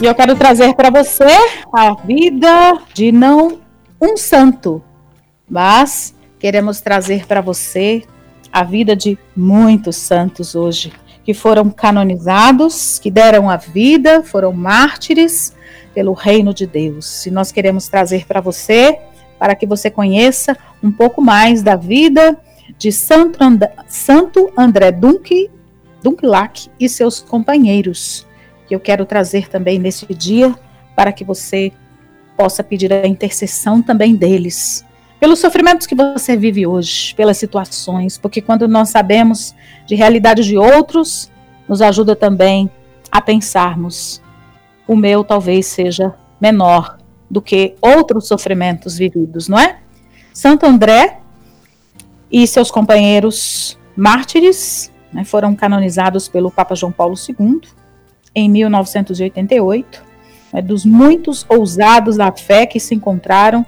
E eu quero trazer para você a vida de não um santo, mas queremos trazer para você a vida de muitos santos hoje, que foram canonizados, que deram a vida, foram mártires pelo reino de Deus. E nós queremos trazer para você, para que você conheça um pouco mais da vida de Santo André, Santo André Dunklac e seus companheiros, que eu quero trazer também nesse dia, para que você possa pedir a intercessão também deles, pelos sofrimentos que você vive hoje, pelas situações, porque quando nós sabemos de realidade de outros, nos ajuda também a pensarmos: o meu talvez seja menor do que outros sofrimentos vividos, não é? Santo André e seus companheiros mártires né, foram canonizados pelo Papa João Paulo II em 1988, né, dos muitos ousados da fé que se encontraram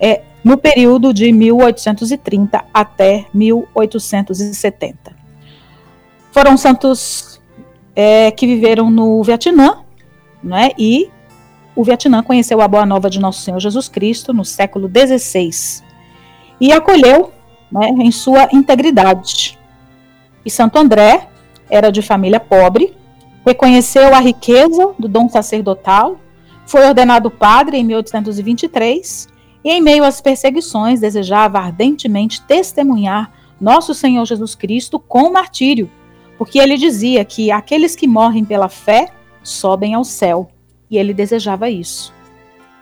é, no período de 1830 até 1870. Foram santos é, que viveram no Vietnã, né, e o Vietnã conheceu a boa nova de Nosso Senhor Jesus Cristo no século XVI e acolheu né, em sua integridade. E Santo André era de família pobre, reconheceu a riqueza do dom sacerdotal, foi ordenado padre em 1823 e, em meio às perseguições, desejava ardentemente testemunhar nosso Senhor Jesus Cristo com martírio, porque ele dizia que aqueles que morrem pela fé sobem ao céu, e ele desejava isso.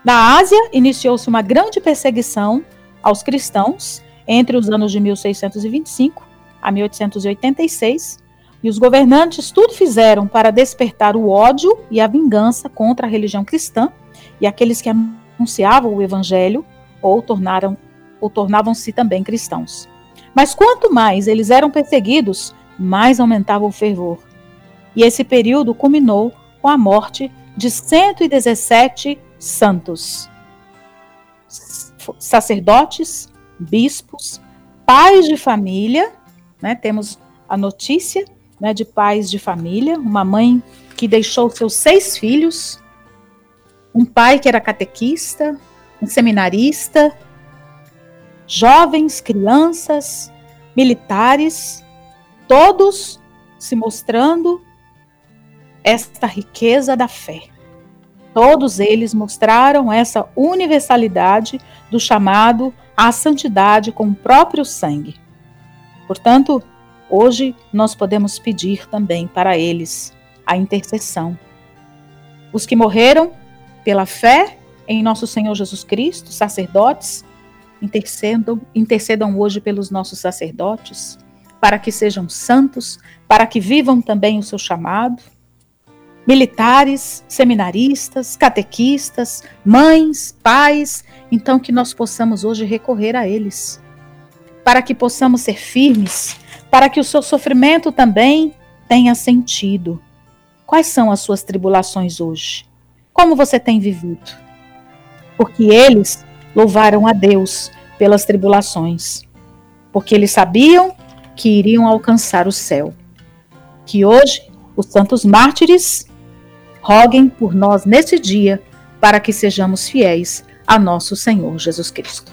Na Ásia, iniciou-se uma grande perseguição aos cristãos entre os anos de 1625 a 1886, e os governantes tudo fizeram para despertar o ódio e a vingança contra a religião cristã e aqueles que anunciavam o evangelho ou tornaram ou tornavam-se também cristãos. Mas quanto mais eles eram perseguidos, mais aumentava o fervor. E esse período culminou com a morte de 117 santos, sacerdotes, bispos, pais de família, né? Temos a notícia né, de pais de família, uma mãe que deixou seus seis filhos, um pai que era catequista, um seminarista, jovens, crianças, militares, todos se mostrando esta riqueza da fé. Todos eles mostraram essa universalidade do chamado à santidade com o próprio sangue. Portanto, hoje nós podemos pedir também para eles a intercessão. Os que morreram pela fé em nosso Senhor Jesus Cristo, sacerdotes, intercedam, intercedam hoje pelos nossos sacerdotes, para que sejam santos, para que vivam também o seu chamado militares, seminaristas, catequistas, mães, pais, então que nós possamos hoje recorrer a eles, para que possamos ser firmes, para que o seu sofrimento também tenha sentido. Quais são as suas tribulações hoje? Como você tem vivido? Porque eles louvaram a Deus pelas tribulações, porque eles sabiam que iriam alcançar o céu. Que hoje os santos mártires roguem por nós nesse dia, para que sejamos fiéis a nosso Senhor Jesus Cristo.